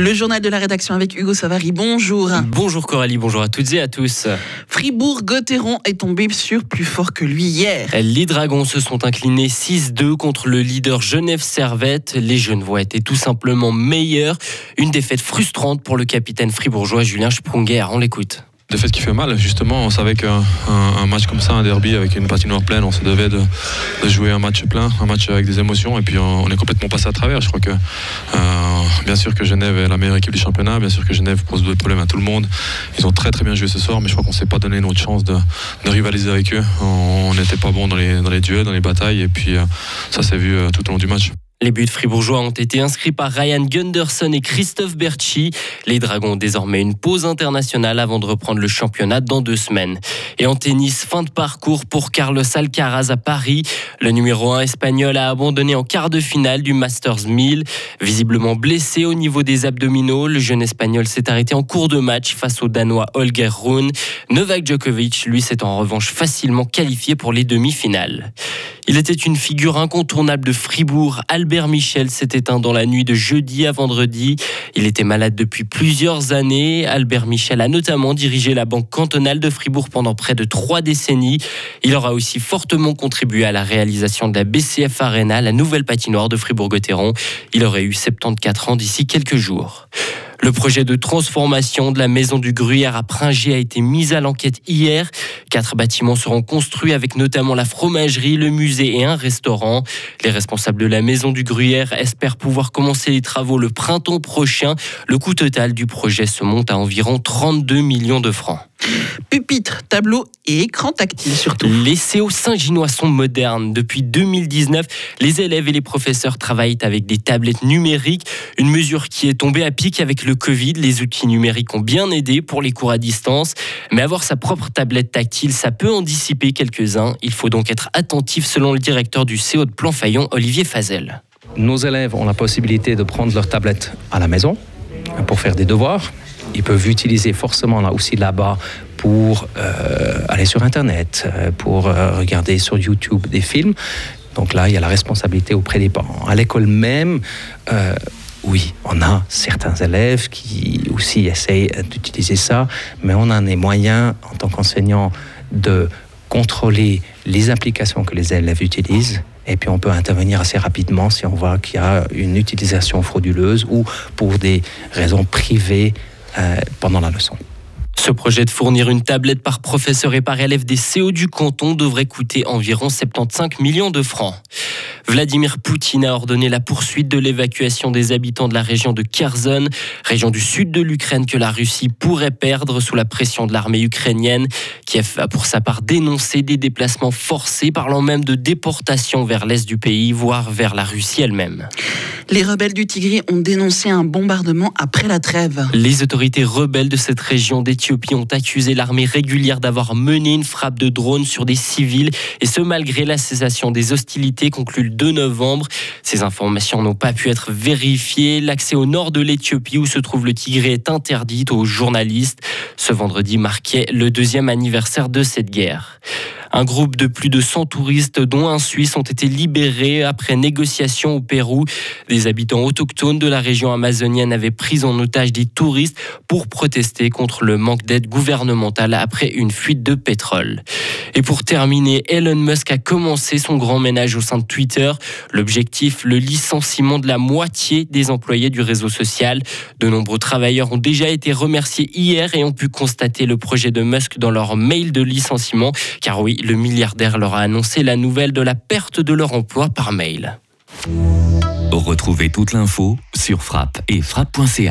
Le journal de la rédaction avec Hugo Savary. Bonjour. Bonjour Coralie, bonjour à toutes et à tous. Fribourg-Gotteron est tombé sur plus fort que lui hier. Les Dragons se sont inclinés 6-2 contre le leader Genève Servette. Les Genevois étaient tout simplement meilleurs. Une défaite frustrante pour le capitaine fribourgeois Julien Sprunger. On l'écoute de qui fait mal. Justement, on savait qu'un un match comme ça, un derby avec une patinoire pleine, on se devait de, jouer un match plein, un match avec des émotions. Et puis on, est complètement passé à travers. Je crois que euh, bien sûr que Genève est la meilleure équipe du championnat, bien sûr que Genève pose de problèmes à tout le monde. Ils ont très très bien joué ce soir, mais je crois qu'on ne s'est pas donné notre chance de, rivaliser avec eux. On n'était pas bon dans les, dans les duels, dans les batailles, et puis euh, ça s'est vu euh, tout au long du match. Les buts fribourgeois ont été inscrits par Ryan Gunderson et Christophe Berchi. Les Dragons ont désormais une pause internationale avant de reprendre le championnat dans deux semaines. Et en tennis, fin de parcours pour Carlos Alcaraz à Paris. Le numéro 1 espagnol a abandonné en quart de finale du Masters 1000. Visiblement blessé au niveau des abdominaux, le jeune espagnol s'est arrêté en cours de match face au Danois Holger Rune. Novak Djokovic, lui, s'est en revanche facilement qualifié pour les demi-finales. Il était une figure incontournable de Fribourg. Albert Michel s'est éteint dans la nuit de jeudi à vendredi. Il était malade depuis plusieurs années. Albert Michel a notamment dirigé la banque cantonale de Fribourg pendant près de trois décennies. Il aura aussi fortement contribué à la réalisation de la BCF Arena, la nouvelle patinoire de Fribourg-Gotteron. Il aurait eu 74 ans d'ici quelques jours. Le projet de transformation de la maison du Gruyère à Pringier a été mis à l'enquête hier. Quatre bâtiments seront construits avec notamment la fromagerie, le musée et un restaurant. Les responsables de la maison du Gruyère espèrent pouvoir commencer les travaux le printemps prochain. Le coût total du projet se monte à environ 32 millions de francs. Pupitre, tableau et écran tactile surtout. Les CO Saint-Ginois sont modernes. Depuis 2019, les élèves et les professeurs travaillent avec des tablettes numériques, une mesure qui est tombée à pic avec le Covid. Les outils numériques ont bien aidé pour les cours à distance, mais avoir sa propre tablette tactile, ça peut en dissiper quelques-uns. Il faut donc être attentif selon le directeur du CO de Plan-Fayon, Olivier Fazel. Nos élèves ont la possibilité de prendre leur tablette à la maison pour faire des devoirs ils peuvent utiliser forcément là aussi là-bas pour euh, aller sur Internet, euh, pour euh, regarder sur YouTube des films. Donc là, il y a la responsabilité auprès des parents. À l'école même, oui, on a certains élèves qui aussi essayent d'utiliser ça, mais on a les moyens en tant qu'enseignant de contrôler les applications que les élèves utilisent et puis on peut intervenir assez rapidement si on voit qu'il y a une utilisation frauduleuse ou pour des raisons privées pendant la leçon. Ce projet de fournir une tablette par professeur et par élève des CO du canton devrait coûter environ 75 millions de francs. Vladimir Poutine a ordonné la poursuite de l'évacuation des habitants de la région de Kherson, région du sud de l'Ukraine que la Russie pourrait perdre sous la pression de l'armée ukrainienne. Kiev a pour sa part dénoncé des déplacements forcés, parlant même de déportation vers l'est du pays, voire vers la Russie elle-même. Les rebelles du Tigray ont dénoncé un bombardement après la trêve. Les autorités rebelles de cette région d'Éthiopie ont accusé l'armée régulière d'avoir mené une frappe de drone sur des civils, et ce malgré la cessation des hostilités conclues le 2 novembre. Ces informations n'ont pas pu être vérifiées. L'accès au nord de l'Éthiopie, où se trouve le Tigray, est interdit aux journalistes. Ce vendredi marquait le deuxième anniversaire de cette guerre. Un groupe de plus de 100 touristes, dont un Suisse, ont été libérés après négociation au Pérou. Des habitants autochtones de la région amazonienne avaient pris en otage des touristes pour protester contre le manque d'aide gouvernementale après une fuite de pétrole. Et pour terminer, Elon Musk a commencé son grand ménage au sein de Twitter. L'objectif, le licenciement de la moitié des employés du réseau social. De nombreux travailleurs ont déjà été remerciés hier et ont pu constater le projet de Musk dans leur mail de licenciement. Car oui, le milliardaire leur a annoncé la nouvelle de la perte de leur emploi par mail. Retrouvez toute l'info sur frappe et frappe.ch.